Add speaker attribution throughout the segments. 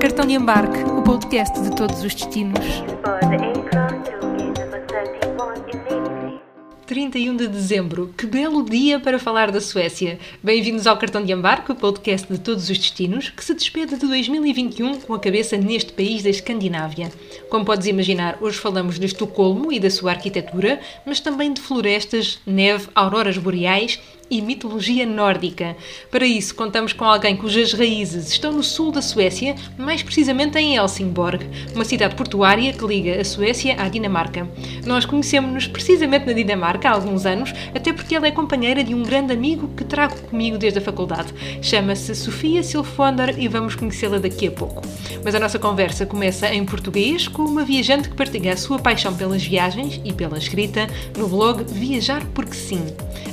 Speaker 1: Cartão de embarque, o podcast de todos os destinos.
Speaker 2: For the aircraft to gate number 31 immediately.
Speaker 1: 31 de dezembro, que belo dia para falar da Suécia. Bem-vindos ao Cartão de Embarque, o podcast de todos os destinos, que se despede de 2021 com a cabeça neste país da Escandinávia. Como podes imaginar, hoje falamos de Estocolmo e da sua arquitetura, mas também de florestas, neve, auroras boreais e mitologia nórdica. Para isso, contamos com alguém cujas raízes estão no sul da Suécia, mais precisamente em Helsingborg, uma cidade portuária que liga a Suécia à Dinamarca. Nós conhecemos-nos precisamente na Dinamarca há alguns anos, até porque ela é companheira de um grande amigo que trago comigo desde a faculdade. Chama-se Sofia Silfonder e vamos conhecê-la daqui a pouco. Mas a nossa conversa começa em português com uma viajante que partilha a sua paixão pelas viagens e pela escrita no blog Viajar Porque Sim.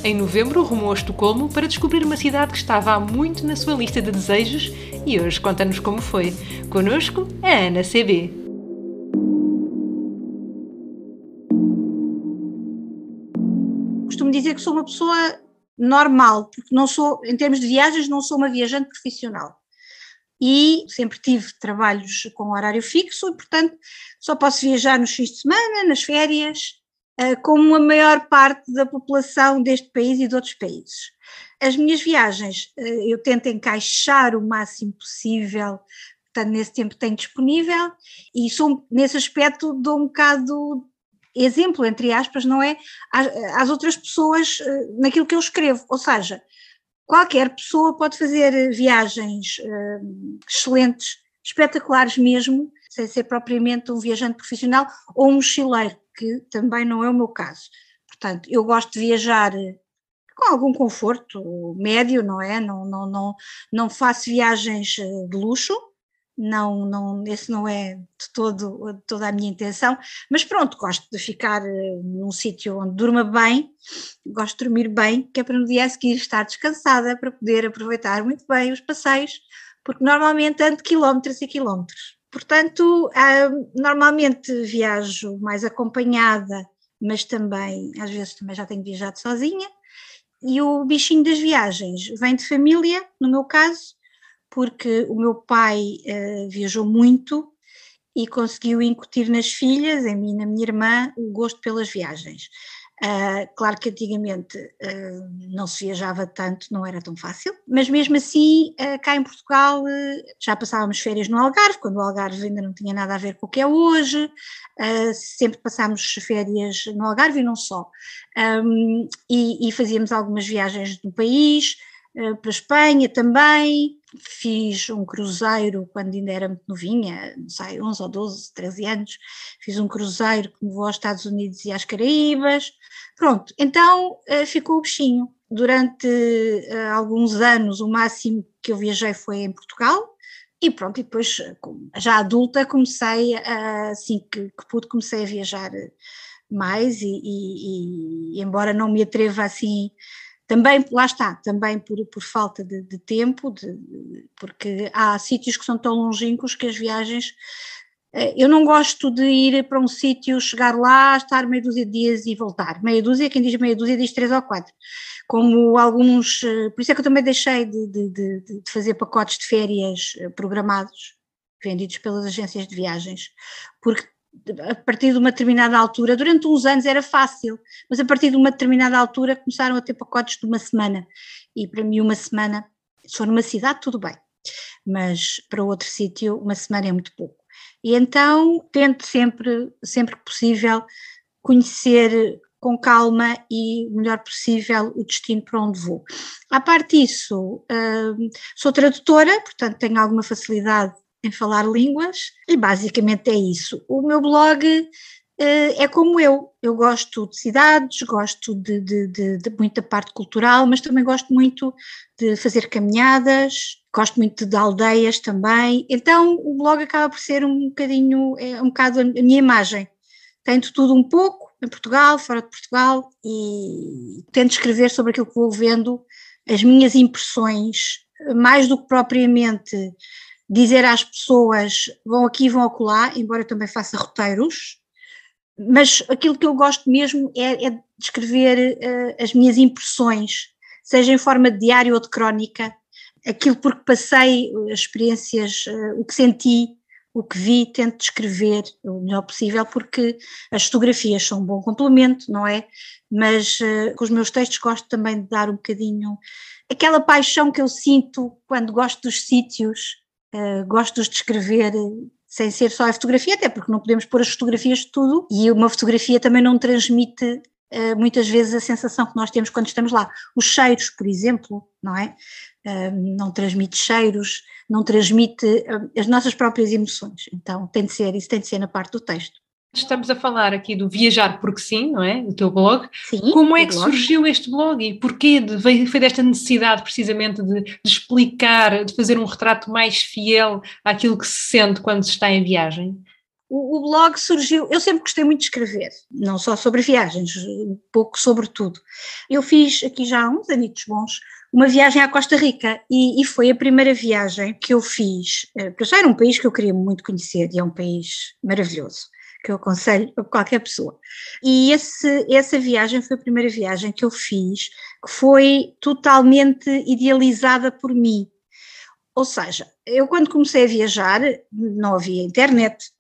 Speaker 1: Em novembro, rumou a Estocolmo para descobrir uma cidade que estava há muito na sua lista de desejos e hoje conta-nos como foi. Conosco, a Ana CB.
Speaker 3: costumo dizer que sou uma pessoa normal, porque não sou, em termos de viagens, não sou uma viajante profissional. E sempre tive trabalhos com horário fixo e, portanto, só posso viajar nos fins de semana, nas férias, como a maior parte da população deste país e de outros países. As minhas viagens eh, eu tento encaixar o máximo possível, portanto, nesse tempo que tenho disponível, e sou, nesse aspecto, dou um bocado exemplo, entre aspas, não é? Às, outras pessoas eh, naquilo que eu escrevo. Ou seja, qualquer pessoa pode fazer viagens eh, excelentes, espetaculares mesmo, sem ser propriamente um viajante profissional ou um mochileiro, que também não é o meu caso. Portanto, eu gosto de viajar eh, com algum conforto médio, não é? Não, não, não, não faço viagens eh, de luxo, não, não, esse não é de todo, de toda a minha intenção, mas pronto, gosto de ficar eh, num sítio onde durma bem, gosto de dormir bem, que é para no dia a seguir estar descansada, para poder aproveitar muito bem os passeios, porque normalmente ando quilómetros e quilómetros. Portanto, normalmente viajo mais acompanhada, mas também, às vezes também já tenho viajado sozinha, e o bichinho das viagens vem de família, no meu caso, porque o meu pai uh, viajou muito e conseguiu incutir nas filhas, em mim e na minha irmã, o gosto pelas viagens. Uh, claro que antigamente uh, não se viajava tanto, não era tão fácil, mas mesmo assim, uh, cá em Portugal já passávamos férias no Algarve, quando o Algarve ainda não tinha nada a ver com o que é hoje, sempre passámos férias no Algarve e não só. Um, e, e, fazíamos algumas viagens no país, para a Espanha também, fiz um cruzeiro quando ainda era muito novinha, não sei, 11 ou 12, 13 anos, fiz um cruzeiro que me levou aos Estados Unidos e às Caraíbas, pronto, então uh, ficou o bichinho. Durante uh, alguns anos o máximo que eu viajei foi em Portugal, e pronto, e depois já adulta comecei, uh, assim que, que, pude, comecei a viajar mais e, e, e embora não me atreva assim também, lá está, também por, por falta de, de tempo, de, porque há sítios que são tão longínquos que as viagens. Eh, eu não gosto de ir para um sítio, chegar lá, estar meia dúzia de dias e voltar. Meia dúzia, quem diz meia dúzia diz três ou quatro. Como alguns. Eh, por isso é que eu também deixei de, de, de, fazer pacotes de férias eh, programados, vendidos pelas agências de viagens, porque a partir de uma determinada altura, durante uns anos era fácil, mas a partir de uma determinada altura começaram a ter pacotes de uma semana. E para mim, uma semana, se for numa cidade, tudo bem, mas para outro sítio, uma semana é muito pouco. E então tento sempre, sempre que possível, conhecer com calma e o melhor possível o destino para onde vou. À parte disso, hum, sou tradutora, portanto tenho alguma facilidade em falar línguas e basicamente é isso. O meu blog uh, é como eu, eu gosto de cidades, gosto de, de, de, de, muita parte cultural, mas também gosto muito de fazer caminhadas, gosto muito de aldeias também, então o blog acaba por ser um bocadinho, é um bocado a minha imagem. Tenho de tudo um pouco, em Portugal, fora de Portugal, e tento escrever sobre aquilo que vou vendo, as minhas impressões, mais do que propriamente dizer às pessoas vão aqui, vão acolá, embora eu também faça roteiros, mas aquilo que eu gosto mesmo é, é de escrever uh, as minhas impressões seja em forma de diário ou de crónica, aquilo por que passei, as experiências, eh, o que senti, o que vi, tento descrever o melhor possível, porque as fotografias são um bom complemento, não é? Mas uh, com os meus textos gosto também de dar um bocadinho aquela paixão que eu sinto quando gosto dos sítios, uh, gosto de os descrever sem ser só a fotografia, até porque não podemos pôr as fotografias de tudo e uma fotografia também não transmite uh, muitas vezes a sensação que nós temos quando estamos lá. Os cheiros, por exemplo, não é? não transmite cheiros, não transmite as nossas próprias emoções. Então tem de ser, isso tem de ser na parte do texto.
Speaker 1: Estamos a falar aqui do Viajar Porque Sim, não é? O teu blog.
Speaker 3: Sim,
Speaker 1: Como é que
Speaker 3: blog.
Speaker 1: surgiu este blog e porquê de, foi desta necessidade precisamente de, de, explicar, de fazer um retrato mais fiel àquilo que se sente quando se está em viagem?
Speaker 3: O, o blog surgiu, eu sempre gostei muito de escrever, não só sobre viagens, um pouco sobre tudo. Eu fiz aqui já há uns anitos bons uma viagem à Costa Rica e, e, foi a primeira viagem que eu fiz, eh, porque já era um país que eu queria muito conhecer e é um país maravilhoso que eu aconselho a qualquer pessoa. E esse, essa viagem foi a primeira viagem que eu fiz, que foi totalmente idealizada por mim. Ou seja, eu quando comecei a viajar não havia internet,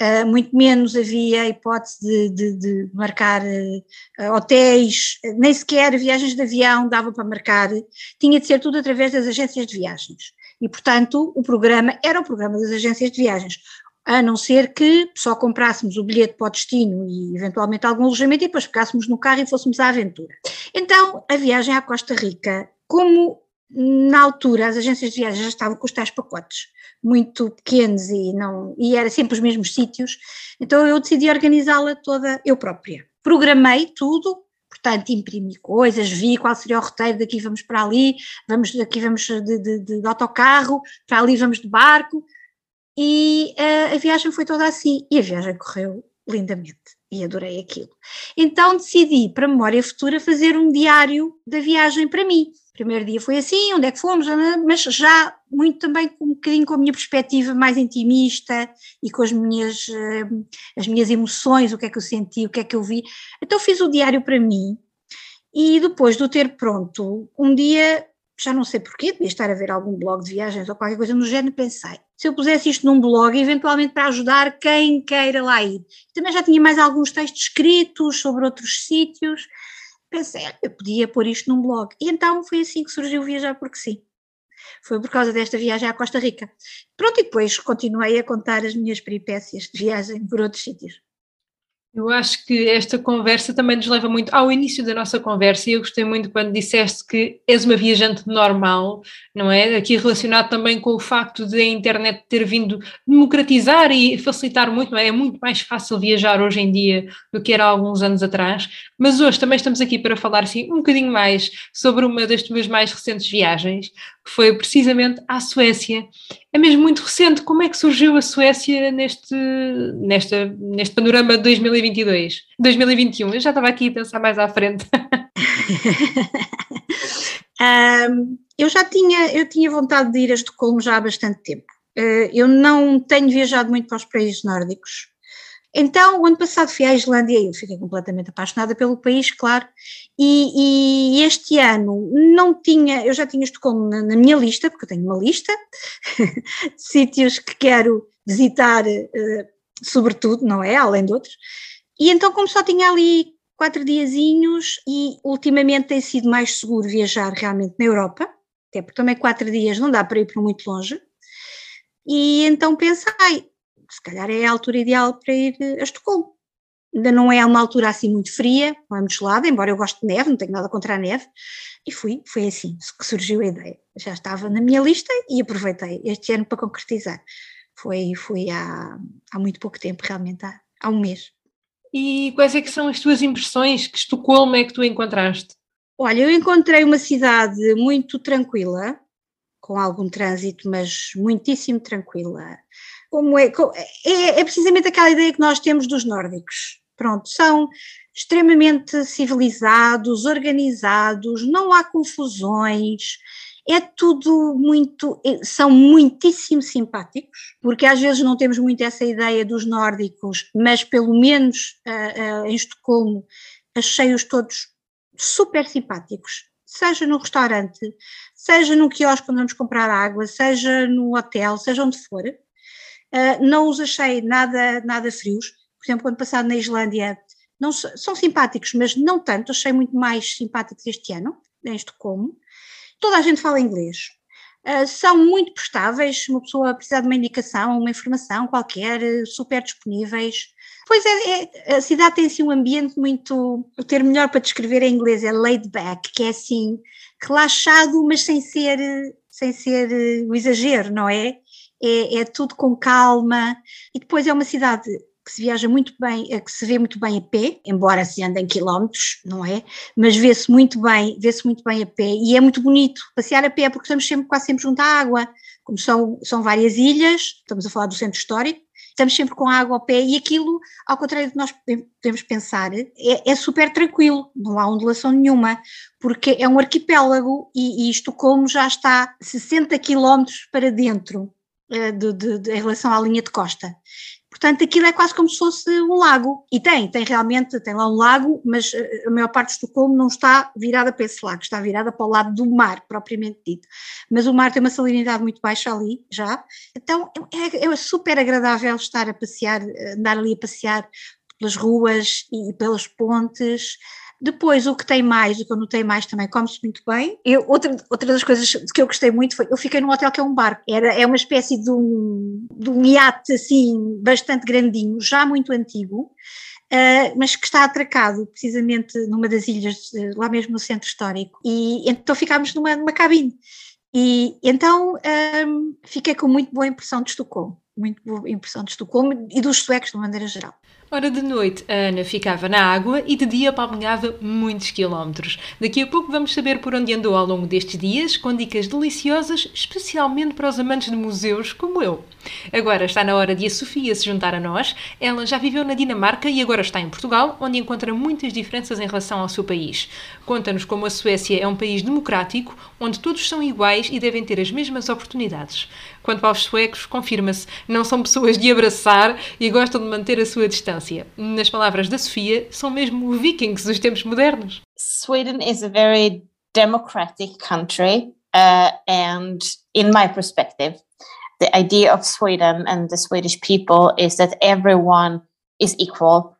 Speaker 3: Uh, muito menos havia a hipótese de, de, de marcar uh, hotéis, nem sequer viagens de avião dava para marcar, tinha de ser tudo através das agências de viagens. E, portanto, o programa era o programa das agências de viagens, a não ser que só comprássemos o bilhete para o destino e eventualmente algum alojamento e depois ficássemos no carro e fôssemos à aventura. Então, a viagem à Costa Rica, como na altura as agências de viagens já estavam com os tais pacotes muito pequenos e não e era sempre os mesmos sítios, então eu decidi organizá-la toda eu própria. Programei tudo, portanto imprimi coisas, vi qual seria o roteiro, daqui vamos para ali, vamos daqui vamos de, de, de autocarro, para ali vamos de barco, e uh, a viagem foi toda assim, e a viagem correu lindamente e adorei aquilo. Então decidi, para memória futura, fazer um diário da viagem para mim. Primeiro dia foi assim, onde é que fomos, mas já muito também um bocadinho com a minha perspectiva mais intimista e com as minhas, as minhas emoções, o que é que eu senti, o que é que eu vi. Então fiz o diário para mim e depois de o ter pronto, um dia, já não sei porquê, devia estar a ver algum blog de viagens ou qualquer coisa no género, pensei, se eu pusesse isto num blog, eventualmente para ajudar quem queira lá ir. Também já tinha mais alguns textos escritos sobre outros sítios. Pensei, eu podia pôr isto num blog. E então foi assim que surgiu Viajar Porque Sim. Foi por causa desta viagem à Costa Rica. Pronto, e depois continuei a contar as minhas peripécias de viagem por outros sítios.
Speaker 1: Eu acho que esta conversa também nos leva muito ao início da nossa conversa e eu gostei muito quando disseste que és uma viajante normal, não é? Aqui relacionado também com o facto de a internet ter vindo democratizar e facilitar muito, não é? É muito mais fácil viajar hoje em dia do que era há alguns anos atrás, mas hoje também estamos aqui para falar assim um bocadinho mais sobre uma das tuas mais recentes viagens, que foi precisamente à Suécia. É mesmo muito recente. Como é que surgiu a Suécia neste, nesta, neste panorama de 2022? 2021? Eu já estava aqui a pensar mais à frente.
Speaker 3: um, eu já tinha, eu tinha vontade de ir a Estocolmo já há bastante tempo. Uh, eu não tenho viajado muito para os países nórdicos. Então, o ano passado fui à Islândia e eu fiquei completamente apaixonada pelo país, claro, e, e, este ano não tinha, eu já tinha Estocolmo na, na minha lista, porque eu tenho uma lista de sítios que quero visitar, uh, sobretudo, não é? Além de outros. E então, como só tinha ali quatro diazinhos e ultimamente tem sido mais seguro viajar realmente na Europa, até porque também quatro dias não dá para ir para muito longe, e então pensei, se calhar é a altura ideal para ir a Estocolmo ainda não é uma altura assim muito fria, não é muito gelada, embora eu goste de neve, não tenho nada contra a neve, e fui, foi assim que surgiu a ideia. Já estava na minha lista e aproveitei este ano para concretizar. Foi, foi há, há muito pouco tempo, realmente, há, há um mês.
Speaker 1: E quais é que são as tuas impressões? Que Estocolmo é que tu encontraste?
Speaker 3: Olha, eu encontrei uma cidade muito tranquila, com algum trânsito, mas muitíssimo tranquila. Como é, é, é precisamente aquela ideia que nós temos dos nórdicos. Pronto, são extremamente civilizados, organizados, não há confusões, é tudo muito, é, são muitíssimo simpáticos, porque às vezes não temos muito essa ideia dos nórdicos, mas pelo menos uh, uh, em Estocolmo achei-os todos super simpáticos, seja no restaurante, seja no quiosque quando vamos comprar água, seja no hotel, seja onde for, uh, não os achei nada, nada frios. Por exemplo, ano passado na Islândia, não, são simpáticos, mas não tanto, achei muito mais simpáticos este ano, em Estocolmo. Toda a gente fala inglês. Uh, são muito prestáveis, uma pessoa precisar de uma indicação, uma informação qualquer, super disponíveis. Pois é, é, a cidade tem assim um ambiente muito. O termo melhor para descrever em inglês é laid back, que é assim, relaxado, mas sem ser, sem ser o exagero, não é? É? É tudo com calma. E depois é uma cidade que se viaja muito bem, eh, que se vê muito bem a pé, embora se ande em quilómetros, não é? Mas vê-se muito bem, vê-se muito bem a pé e é muito bonito passear a pé porque estamos sempre, quase sempre junto à água, como são, são várias ilhas, estamos a falar do centro histórico, estamos sempre com a água ao pé e aquilo, ao contrário do que nós podemos pensar, é, é super tranquilo, não há ondulação nenhuma, porque é um arquipélago e, e Estocolmo já está 60 quilómetros para dentro de, de, de, em relação à linha de costa. Portanto, aquilo é quase como se fosse um lago. E tem, tem realmente, tem lá um lago, mas eh, a maior parte de Estocolmo não está virada para esse lago, está virada para o lado do mar, propriamente dito. Mas o mar tem uma salinidade muito baixa ali, já. Então, é, é super agradável estar a passear, andar ali a passear pelas ruas e pelas pontes. Depois, o que tem mais, o que eu notei mais também, come-se muito bem. Eu, outra, outra das coisas que eu gostei muito foi, eu fiquei num hotel que é um barco, Era, é uma espécie de um, de um iate assim, bastante grandinho, já muito antigo, Uh, mas que está atracado precisamente numa das ilhas, lá mesmo no centro histórico. E então ficámos numa, numa cabine. E então um, fiquei com muito boa impressão de Estocolmo, muito boa impressão de Estocolmo e dos suecos de uma maneira geral.
Speaker 1: Ora, de noite a Ana ficava na água e de dia palmilhava muitos quilómetros. Daqui a pouco vamos saber por onde andou ao longo destes dias, com dicas deliciosas, especialmente para os amantes de museus como eu. Agora está na hora de a Sofia se juntar a nós. Ela já viveu na Dinamarca e agora está em Portugal, onde encontra muitas diferenças em relação ao seu país. Conta-nos como a Suécia é um país democrático, onde todos são iguais e devem ter as mesmas oportunidades. Quanto aos suecos, confirma-se, não são pessoas de abraçar e gostam de manter a sua distância. Nas palavras da Sofia, são mesmo vikings dos tempos modernos.
Speaker 4: Sweden is a very democratic country uh, and in my perspective the idea of Sweden and the Swedish people is that everyone is equal.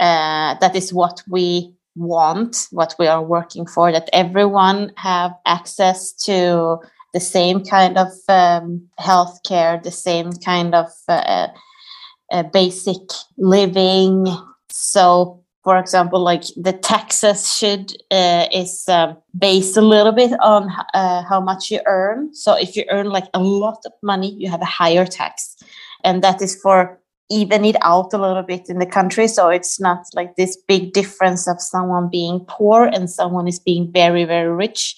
Speaker 4: Uh, that is what we want, what we are working for. That everyone have access to the same kind of um, healthcare, the same kind of uh, uh, basic living. So for example, like the taxes should uh, is um, based a little bit on uh, how much you earn. So if you earn like a lot of money, you have a higher tax, and that is for even it out a little bit in the country. So it's not like this big difference of someone being poor and someone is being very very rich.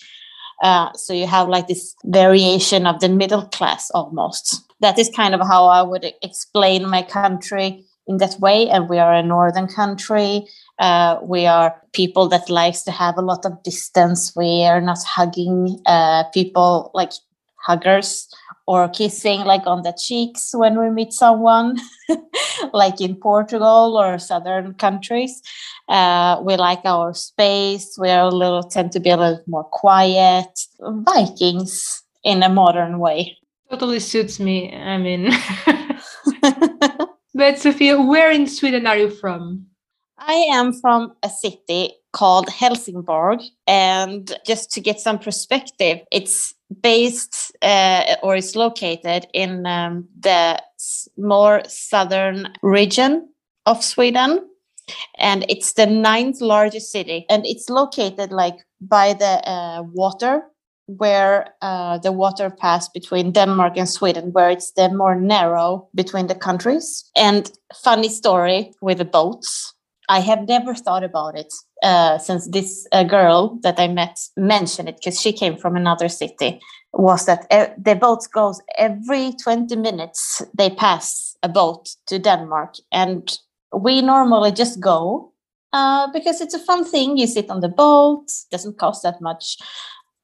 Speaker 4: Uh, so you have like this variation of the middle class almost. That is kind of how I would explain my country in that way. And we are a northern country. Uh, we are people that likes to have a lot of distance. We are not hugging uh, people like huggers or kissing like on the cheeks when we meet someone like in portugal or southern countries uh, we like our space we are a little tend to be a little more quiet vikings in a modern way
Speaker 1: totally suits me i mean But Sophia, where in Sweden are you from?
Speaker 4: I am from a city called Helsingborg. And just to get some perspective, it's based uh, or is located in um, the more southern region of Sweden. And it's the ninth largest city. And it's located like by the uh, water where uh, the water passed between Denmark and Sweden, where it's the more narrow between the countries. And funny story with the boats. I have never thought about it uh, since this uh, girl that I met mentioned it because she came from another city. Was that uh, the boats goes every twenty minutes? They pass a boat to Denmark, and we normally just go uh, because it's a fun thing. You sit on the boat; doesn't cost that much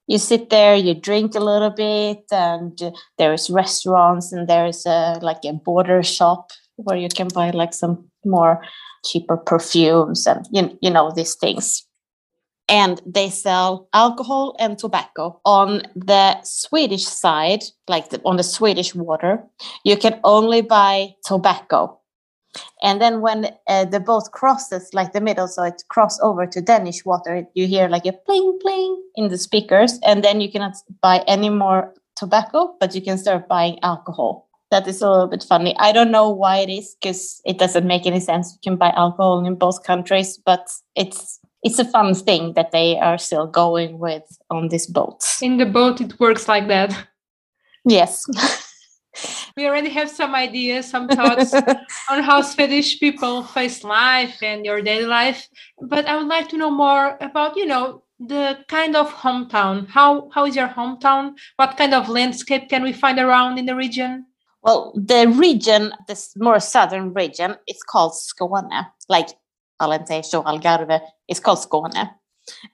Speaker 4: you sit there you drink a little bit and there's restaurants and there's a like a border shop where you can buy like some more cheaper perfumes and you, you know these things and they sell alcohol and tobacco. On the Swedish side, like the, on the Swedish water, you can only buy tobacco. And then when uh, the boat crosses like the middle, so it cross over to Danish water, you hear like a pling pling in the speakers, and then you cannot buy any more tobacco, but you can start buying alcohol. That is a little bit funny. I don't know why it is because it doesn't make any sense. You can buy alcohol in both countries, but it's it's a fun thing that they are still going with on this boat.
Speaker 1: In the boat, it works like that.
Speaker 4: Yes.
Speaker 1: We already have some ideas, some thoughts on how Swedish people face life and your daily life. But I would like to know more about, you know, the kind of hometown. How how is your hometown? What kind of landscape can we find around in the region?
Speaker 4: Well, the region, this more southern region, it's called Skåne. Like Alentejo, Algarve, it's called Skåne.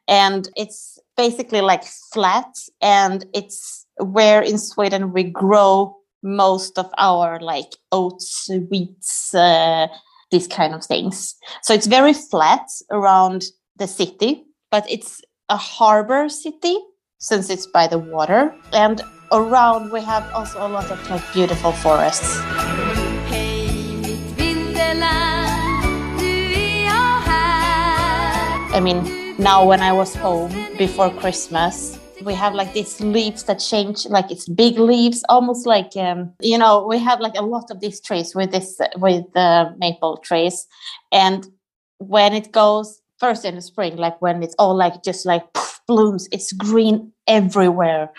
Speaker 4: And it's basically like flat and it's where in Sweden we grow most of our like oats, wheats, uh, these kind of things. So it's very flat around the city, but it's a harbor city since it's by the water. And around we have also a lot of like beautiful forests. I mean, now when I was home before Christmas, we have like these leaves that change, like it's big leaves, almost like um, you know, we have like a lot of these trees with this with the maple trees, and when it goes first in the spring, like when it's all like just like poof, blooms, it's green everywhere,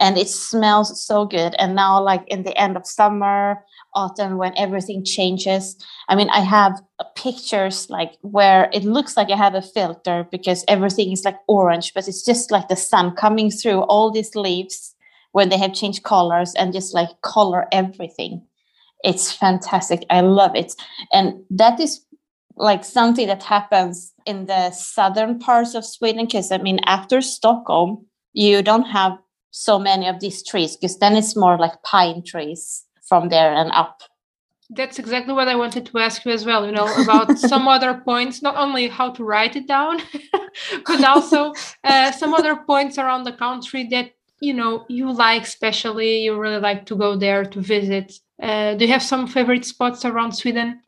Speaker 4: and it smells so good. And now, like in the end of summer, autumn, when everything changes, I mean, I have pictures like where it looks like I have a filter because everything is like orange, but it's just like the sun coming through all these leaves when they have changed colors and just like color everything. It's fantastic. I love it. And that is like something that happens in the southern parts of Sweden. Because I mean, after Stockholm, you don't have so many of these trees because then it's more like pine trees from there and up.
Speaker 1: That's exactly what I wanted to ask you as well, you know, about some other points, not only how to write it down, but also uh, some other points around the country that, you know, you like, especially you really like to go there to visit. Uh, do you have some favorite spots around Sweden?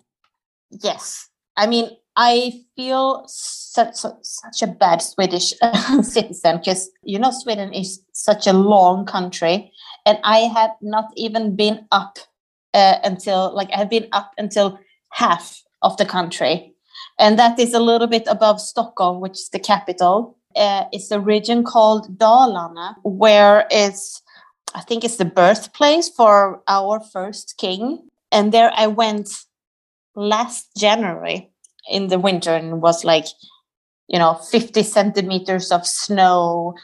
Speaker 4: Yes. I mean, I feel such, such a bad Swedish citizen because, you know, Sweden is such a long country. And I had not even been up uh, until, like, I have been up until half of the country. And that is a little bit above Stockholm, which is the capital. Uh, it's a region called Dalarna, where it's, I think it's the birthplace for our first king. And there I went last January in the winter and was like, you know, 50 centimeters of snow,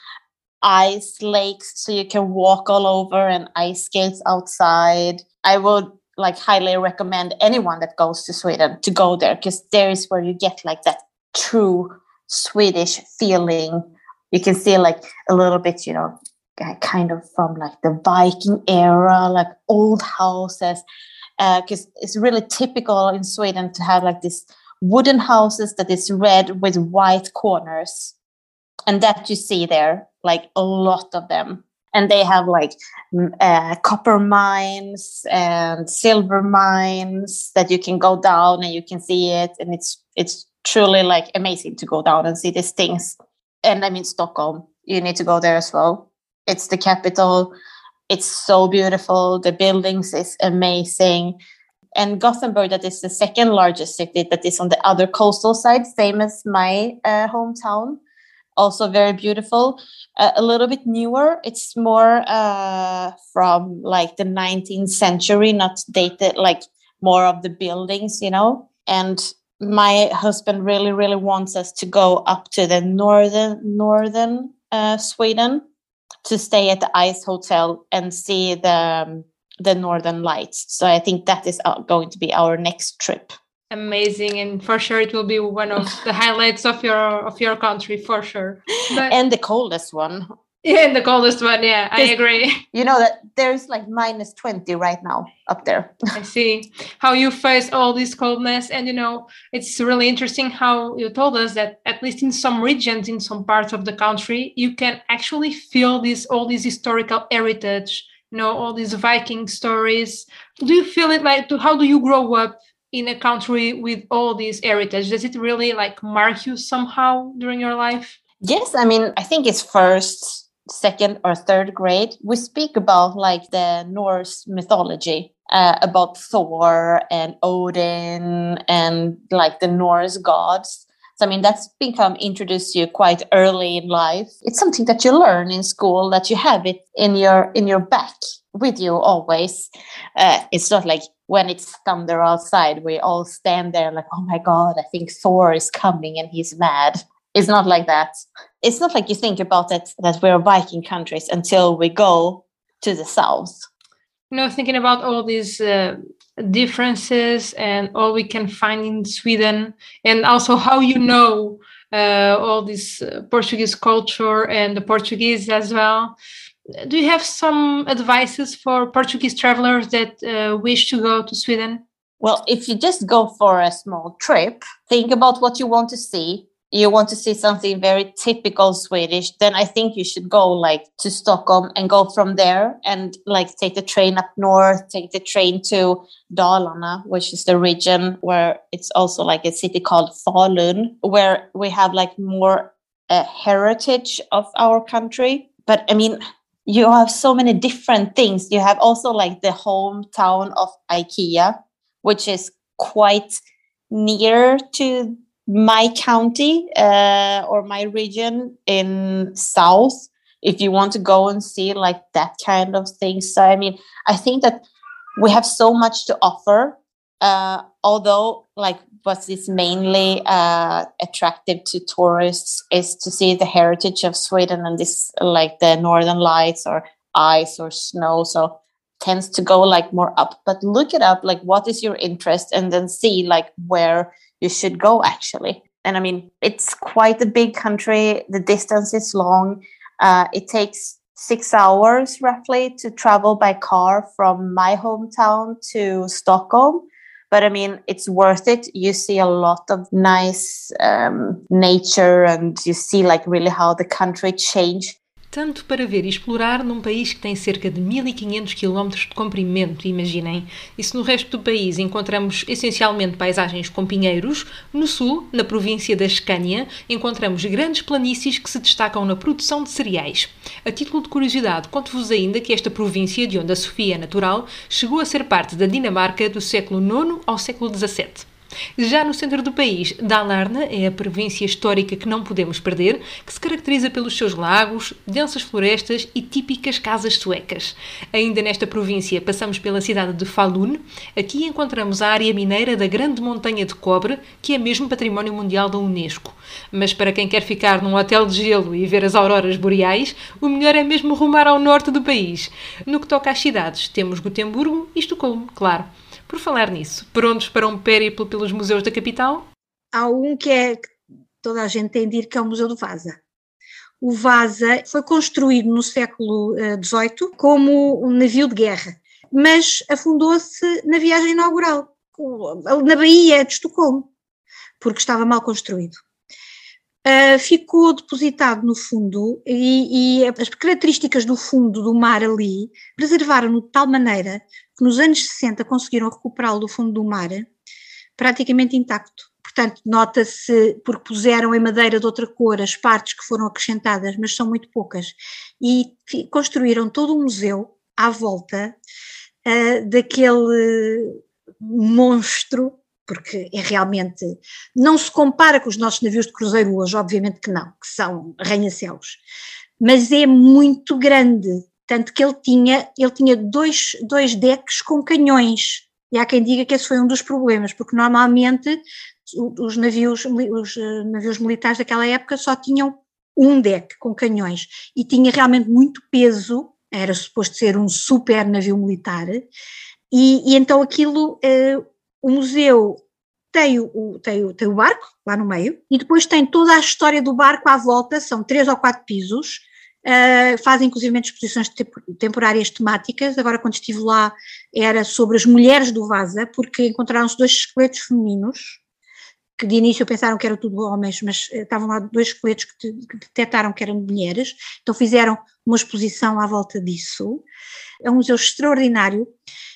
Speaker 4: ice lakes, so you can walk all over and ice skates outside. I would like highly recommend anyone that goes to Sweden to go there because there is where you get like that true Swedish feeling. You can see like a little bit, you know, kind of from like the Viking era, like old houses because uh, it's really typical in Sweden to have like this wooden houses that is red with white corners, and that you see there, like a lot of them. And they have like uh, copper mines and silver mines that you can go down and you can see it, and it's it's truly like amazing to go down and see these things. And I mean Stockholm, you need to go there as well. It's the capital it's so beautiful. The buildings is amazing. And Gothenburg, that is the second largest city that is on the other coastal side, same as my uh, hometown. Also very beautiful. Uh, a little bit newer. It's more uh, from like the 19th century, not dated, like more of the buildings, you know. And my husband really, really wants us to go up to the northern northern uh, Sweden to stay at the Ice Hotel and see the um, the Northern Lights. So I think that is uh, going to be our next trip.
Speaker 1: Amazing, and for sure it will be one of the highlights of your of your country for sure.
Speaker 4: But and the coldest one.
Speaker 1: Yeah, and the coldest one. Yeah, I agree.
Speaker 4: You know that there's like minus 20 right now up there.
Speaker 1: I see how you face all this coldness, and you know it's really interesting how you told us that at least in some regions, in some parts of the country, you can actually feel this all this historical heritage. You know all these Viking stories. Do you feel it like? How do you grow up in a country with all this heritage? Does it really like mark you somehow during your life?
Speaker 4: Yes, I mean, I think it's first, second, or third grade. We speak about like the Norse mythology, uh, about Thor and Odin and like the Norse gods. So, I mean, that's become introduced to you quite early in life. It's something that you learn in school, that you have it in your in your back with you always. Uh, it's not like when it's thunder outside, we all stand there like, oh my god, I think Thor is coming and he's mad. It's not like that. It's not like you think about it that we're Viking countries until we go to the south.
Speaker 1: you know thinking about all these uh, differences and all we can find in sweden and also how you know uh, all this uh, portuguese culture and the portuguese as well do you have some advices for portuguese travelers that uh, wish to go to sweden
Speaker 4: Well, if you just go for a small trip, think about what you want to see. You want to see something very typical Swedish, then I think you should go like to Stockholm and go from there and like take the train up north, take the train to Dalarna, which is the region where it's also like a city called Falun, where we have like more uh, heritage of our country. But I mean, you have so many different things. You have also like the hometown of IKEA, which is quite near to my county uh, or my region in south if you want to go and see like that kind of thing. So i mean i think that we have so much to offer uh, although like what is mainly uh, attractive to tourists is to see the heritage of sweden and this like the northern lights or ice or snow. So tends to go like more up. But look it up like what is your interest and then see like where you should go actually. And i mean it's quite a big country. The distance is long. Uh, it takes six hours roughly to travel by car from my hometown to stockholm. But i mean it's worth it. You see a lot of nice um, nature and you see like really how the country changed
Speaker 1: tanto para ver e explorar num país que tem cerca de 1500 km de comprimento, imaginem. E se no resto do país encontramos essencialmente paisagens com pinheiros, no sul, na província da Escânia, encontramos grandes planícies que se destacam na produção de cereais. A título de curiosidade, conto-vos ainda que esta província, de onde a Sofia é natural, chegou a ser parte da Dinamarca do século IX ao século XVII. Já no centro do país, Dalarna é a província histórica que não podemos perder, que se caracteriza pelos seus lagos, densas florestas e típicas casas suecas. Ainda nesta província, passamos pela cidade de Falun. Aqui encontramos a área mineira da Grande Montanha de Cobre, que é mesmo património mundial da Unesco. Mas para quem quer ficar num hotel de gelo e ver as auroras boreais, o melhor é mesmo rumar ao norte do país. No que toca às cidades, temos Gotemburgo e Estocolmo, claro. Por falar nisso, prontos para um périplo pelos museus da capital?
Speaker 3: Há um que é que toda a gente tem de ir, que é o Museu do Vaza. O Vaza foi construído no século XVIII como um navio de guerra, mas afundou-se na viagem inaugural, na Baía de Estocolmo, porque estava mal construído. Uh, ficou depositado no fundo e, e, as características do fundo do mar ali preservaram-no de tal maneira que nos anos 60 conseguiram recuperá-lo do fundo do mar praticamente intacto. Portanto, nota-se, porque puseram em madeira de outra cor as partes que foram acrescentadas, mas são muito poucas, e construíram todo o museu à volta uh, daquele monstro porque é realmente, não se compara com os nossos navios de cruzeiro hoje, obviamente que não, que são arranha-céus, mas é muito grande, tanto que ele tinha, ele tinha dois, dois decks com canhões, e há quem diga que esse foi um dos problemas, porque normalmente os navios, os navios militares daquela época só tinham um deck com canhões, e tinha realmente muito peso, era suposto ser um super navio militar, e, e então aquilo... Uh, o museu tem o, tem, o, tem o barco lá no meio e depois tem toda a história do barco à volta, são três ou quatro pisos, Uh, fazem inclusive exposições temp- temporárias temáticas. Agora, quando estive lá, era sobre as mulheres do Vaza, porque encontraram-se dois esqueletos femininos, que de início pensaram que eram tudo homens, mas eh, estavam lá dois esqueletos que, te- que detectaram que eram mulheres, então fizeram uma exposição à volta disso. É um museu extraordinário.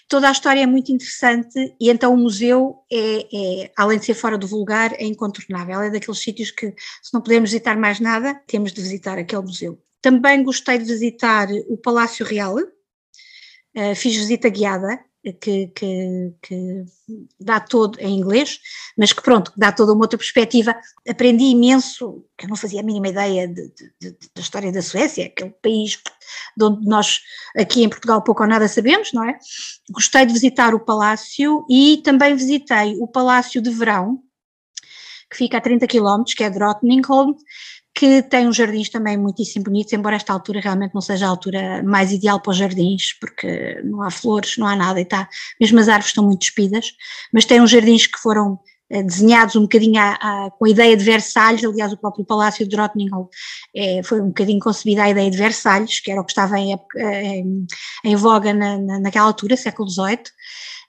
Speaker 3: Toda a história é muito interessante e então o museu é, é, além de ser fora do vulgar, é incontornável. É daqueles sítios que, se não pudermos visitar mais nada, temos de visitar aquele museu. Também gostei de visitar o Palácio Real, Uh, fiz visita guiada, que, que, que dá todo em inglês, mas que pronto, dá toda uma outra perspectiva. Aprendi imenso, que eu não fazia a mínima ideia de- de- de- da história da Suécia, aquele país de onde nós aqui em Portugal pouco ou nada sabemos, não é? Gostei de visitar o palácio e também visitei o Palácio de Verão, que fica a 30 km, que é Drottningholm, que tem uns jardins também muitíssimo bonitos, embora esta altura realmente não seja a altura mais ideal para os jardins, porque não há flores, não há nada e está, mesmo as árvores estão muito despidas, mas tem uns jardins que foram eh, desenhados um bocadinho à- à- com a ideia de Versalhes, aliás o próprio Palácio de Drottningholm eh, foi um bocadinho concebida a ideia de Versalhes, que era o que estava em, época- em, em voga na, na- naquela altura, século XVIII,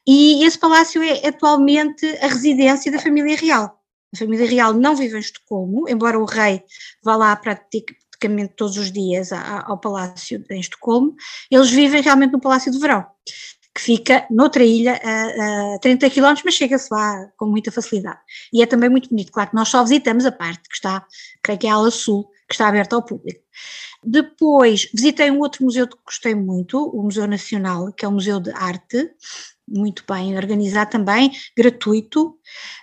Speaker 3: e esse palácio é atualmente a residência da família real. A família real não vive em Estocolmo, embora o rei vá lá praticamente todos os dias ao palácio em Estocolmo, eles vivem realmente no Palácio de Verão, que fica noutra ilha a, a 30 km, mas chega-se lá com muita facilidade. E é também muito bonito, claro que nós só visitamos a parte que está, creio que é a ala sul, que está aberta ao público. Depois visitei um outro museu que gostei muito, o Museu Nacional, que é um museu de arte, muito bem organizado também, gratuito.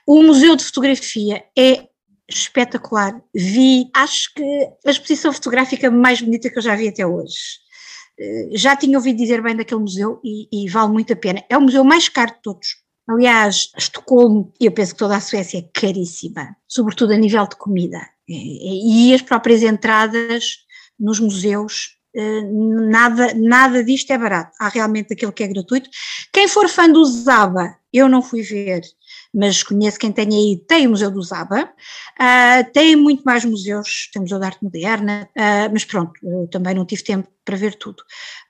Speaker 3: O Museu de Fotografia é espetacular. Vi, acho que a exposição fotográfica mais bonita que eu já vi até hoje. Eh, Já tinha ouvido dizer bem daquele museu e, e vale muito a pena. É o museu mais caro de todos. Aliás, Estocolmo, e eu penso que toda a Suécia é caríssima, sobretudo a nível de comida. E, e as próprias entradas nos museus, eh, nada, nada disto é barato. Há realmente aquele que é gratuito. Quem for fã do Zaba, eu não fui ver, mas conheço quem tenha ido, tem o Museu do Zaba, ah, tem muito mais museus, tem o Museu de Arte Moderna, ah, mas pronto, também não tive tempo para ver tudo.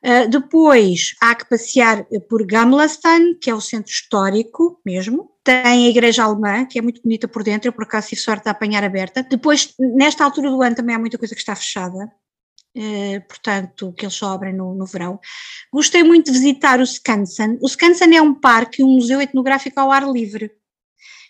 Speaker 3: Ah, depois há que passear por Gamlastan, que é o centro histórico mesmo, tem a igreja alemã, que é muito bonita por dentro, eu por acaso tive sorte de apanhar aberta. Depois, nesta altura do ano também há muita coisa que está fechada, eh, portanto, que eles só abrem no, no verão. Gostei muito de visitar o Skansen. O Skansen é um parque, um museu etnográfico ao ar livre.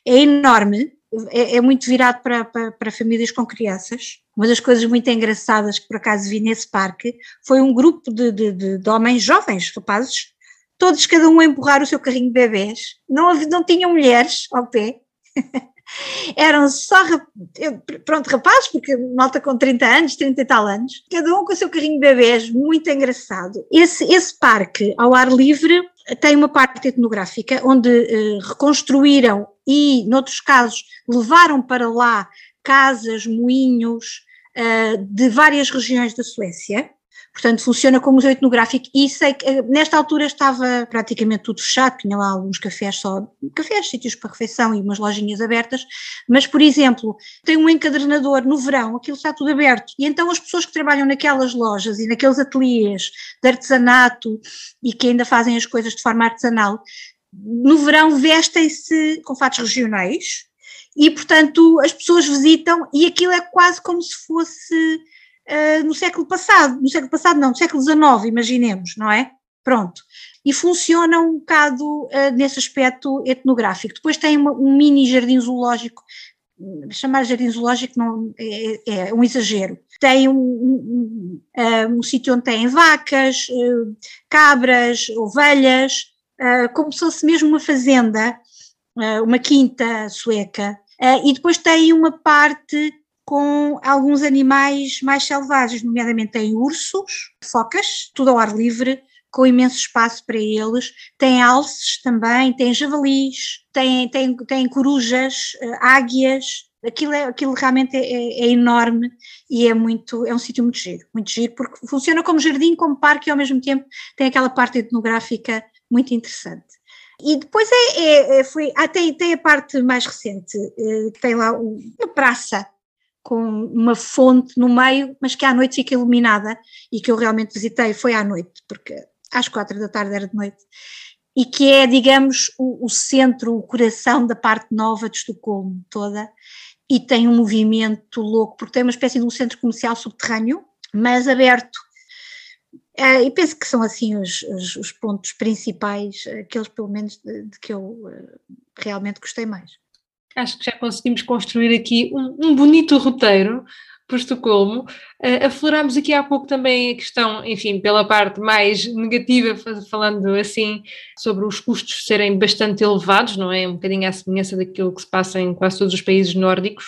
Speaker 3: É enorme, é, é muito virado para, para, para famílias com crianças. Uma das coisas muito engraçadas que por acaso vi nesse parque foi um grupo de, de, de, de homens jovens, rapazes, todos cada um a empurrar o seu carrinho de bebés. Não, não tinham mulheres ao pé. Eram só, pronto, rapazes, porque malta com 30 anos, 30 e tal anos, cada um com o seu carrinho de bebés, muito engraçado. Esse, esse parque, ao ar livre, tem uma parte etnográfica onde eh, reconstruíram e, noutros casos, levaram para lá casas, moinhos eh, de várias regiões da Suécia. Portanto, funciona como museu etnográfico e sei que eh, nesta altura estava praticamente tudo fechado, tinha lá alguns cafés só, cafés, sítios para refeição e umas lojinhas abertas, mas, por exemplo, tem um encadernador no verão, aquilo está tudo aberto, e então as pessoas que trabalham naquelas lojas e naqueles ateliês de artesanato e que ainda fazem as coisas de forma artesanal, no verão vestem-se com fatos regionais e, portanto, as pessoas visitam e aquilo é quase como se fosse uh, no século passado, no século passado não, no século XIX, imaginemos, não é? Pronto. E funciona um bocado uh, nesse aspecto etnográfico. Depois tem uma- um mini jardim zoológico, chamar jardim zoológico não, é, é um exagero. Tem um, um, um, um sítio onde tem vacas, uh, cabras, ovelhas, como se fosse mesmo uma fazenda, uma quinta sueca. E depois tem uma parte com alguns animais mais selvagens, nomeadamente tem ursos, focas, tudo ao ar livre, com imenso espaço para eles, tem alces também, tem javalis, tem, tem, tem corujas, eh, águias, aquilo, é, aquilo realmente é, é- é enorme e é muito, é um sítio muito giro, muito giro, porque funciona como jardim, como parque e ao mesmo tempo tem aquela parte etnográfica muito interessante. E depois é, é- é- foi, ah, tem, tem a parte mais recente, eh, tem lá uma praça com uma fonte no meio, mas que à noite fica iluminada e que eu realmente visitei foi à noite, porque às quatro da tarde era de noite, e que é, digamos, o, o centro, o coração da parte nova de Estocolmo toda, e tem um movimento louco, porque tem uma espécie de um centro comercial subterrâneo, mas aberto. Eh, e penso que são assim os, os, os pontos principais, aqueles pelo menos de, de que eu eh, realmente gostei mais.
Speaker 1: Acho que já conseguimos construir aqui um, um bonito roteiro por Estocolmo. Uh, aflorámos aqui há pouco também a questão, enfim, pela parte mais negativa, falando assim, sobre os custos serem bastante elevados, não é? Um bocadinho à semelhança daquilo que se passa em quase todos os países nórdicos.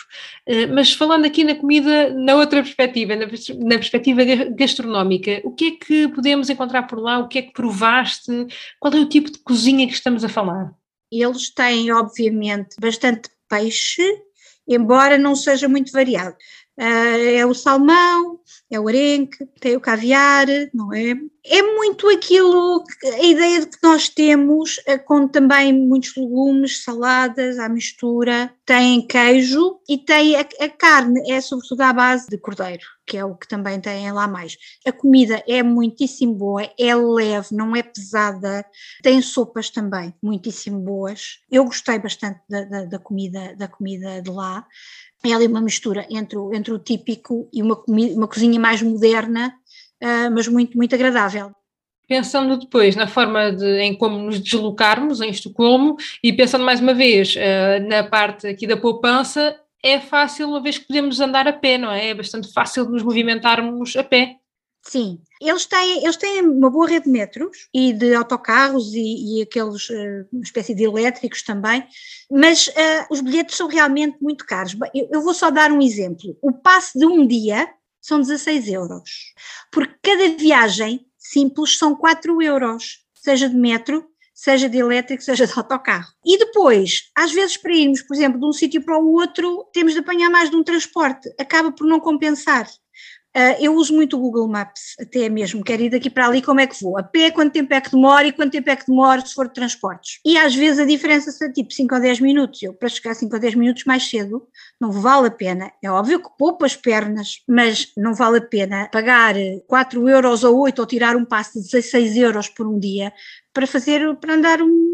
Speaker 1: Uh, mas falando aqui na comida, na outra perspectiva, na, na perspectiva gastronómica, o que é que podemos encontrar por lá? O que é que provaste? Qual é o tipo de cozinha que estamos a falar?
Speaker 3: Eles têm, obviamente, bastante peixe, embora não seja muito variado. Uh, é o salmão, é o arenque, tem o caviar, não é? É muito aquilo, a ideia de que nós temos, uh, com também muitos legumes, saladas à mistura, tem queijo e tem a, a, carne, é sobretudo à base de cordeiro, que é o que também tem lá mais. A comida é muitíssimo boa, é leve, não é pesada, tem sopas também muitíssimo boas. Eu gostei bastante da, da, da comida, da comida de lá é ali uma mistura entre o, entre o típico e uma, uma cozinha mais moderna, mas muito, muito agradável.
Speaker 1: Pensando depois na forma de, em como nos deslocarmos em Estocolmo e pensando mais uma vez uh, na parte aqui da poupança, é fácil uma vez que podemos andar a pé, não é? É bastante fácil nos movimentarmos a pé.
Speaker 3: Sim, eles têm, eles têm uma boa rede de metros e de autocarros e, e aqueles, uh, uma espécie de elétricos também, mas uh, os bilhetes são realmente muito caros. Eu, eu, vou só dar um exemplo. O passe de um dia são 16 euros, porque cada viagem simples são 4 euros, seja de metro, seja de elétrico, seja de autocarro. E depois, às vezes para irmos, por exemplo, de um sítio para o outro, temos de apanhar mais de um transporte, acaba por não compensar. Uh, eu uso muito o Google Maps, até mesmo, quero ir daqui para ali, como é que vou? A pé, quanto tempo é que demora e quanto tempo é que demora se for de transportes? E às vezes a diferença é tipo 5 ou 10 minutos. Eu, para chegar 5 ou 10 minutos mais cedo, não vale a pena. É óbvio que poupa as pernas, mas não vale a pena pagar 4 euros ou 8 ou tirar um passe de 16 euros por um dia para fazer, para andar um.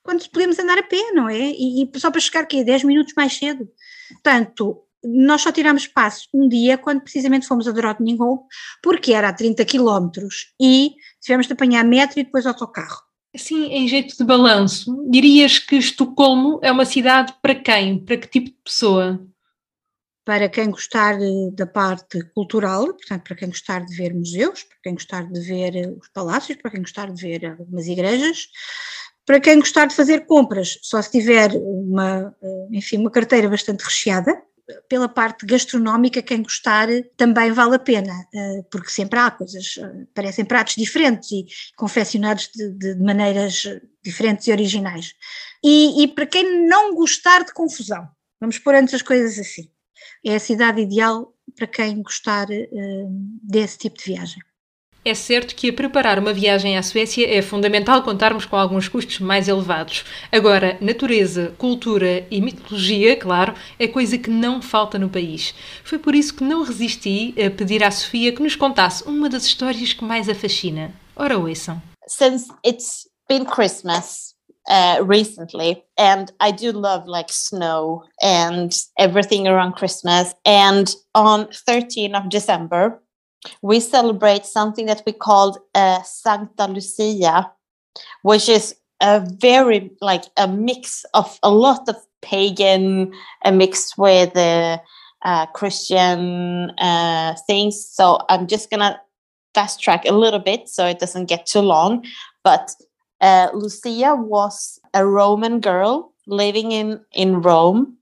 Speaker 3: Quando podemos andar a pé, não é? E, e só para chegar aqui 10 minutos mais cedo. Portanto, nós só tirámos passos um dia quando precisamente fomos a Drottningholm, porque era a 30 km e tivemos de apanhar metro e depois autocarro.
Speaker 1: Assim, em jeito de balanço, dirias que Estocolmo é uma cidade para quem? Para que tipo de pessoa?
Speaker 3: Para quem gostar da parte cultural, portanto, para quem gostar de ver museus, para quem gostar de ver os palácios, para quem gostar de ver algumas igrejas, para quem gostar de fazer compras, só se tiver uma, enfim, uma carteira bastante recheada, pela parte gastronómica, quem gostar também vale a pena, eh, porque sempre há coisas, eh, parecem pratos diferentes e confeccionados de, de maneiras diferentes e originais. E, e, para quem não gostar de confusão, vamos pôr antes as coisas assim, é a cidade ideal para quem gostar desse tipo de viagem.
Speaker 1: É certo que a preparar uma viagem à Suécia é fundamental contarmos com alguns custos mais elevados. Agora, natureza, cultura e mitologia, claro, é coisa que não falta no país. Foi por isso que não resisti a pedir à Sofia que nos contasse uma das histórias que mais a fascina. Ora, ouçam.
Speaker 4: Since it's been Christmas, Uh, recently and i do love like snow and everything around christmas and on 13th of december we celebrate something that we called uh, Santa Lucia, which is a very like a mix of a lot of pagan uh, mixed with uh, uh, Christian uh, things. So I'm just gonna fast track a little bit so it doesn't get too long. But uh, Lucia was a Roman girl living in in Rome.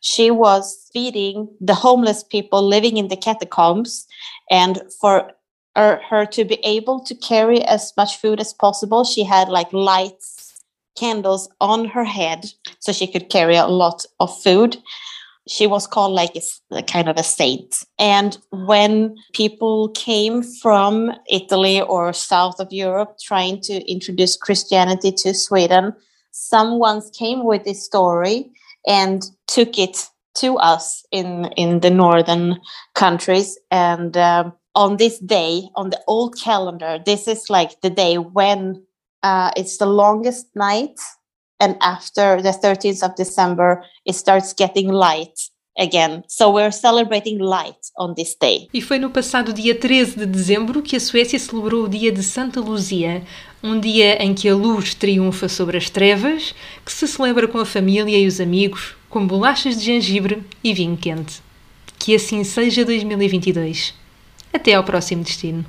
Speaker 4: She was feeding the homeless people living in the catacombs and for her, her to be able to carry as much food as possible she had like lights candles on her head so she could carry a lot of food she was called like a, kind of a saint. And when people came from Italy or south of Europe trying to introduce Christianity to Sweden, someone came with this story and took it to us in in the northern countries. And um, on this day on the old calendar this is like the day when uh, it's the longest night. And after the 13th of december it starts getting light again. So we're celebrating light on this day.
Speaker 1: E foi no passado dia 13 de dezembro que a Suécia celebrou o dia de Santa Luzia, um dia em que a luz triunfa sobre as trevas, que se celebra com a família e os amigos, com bolachas de gengibre e vinho quente. Que assim seja 2022. Até ao próximo destino.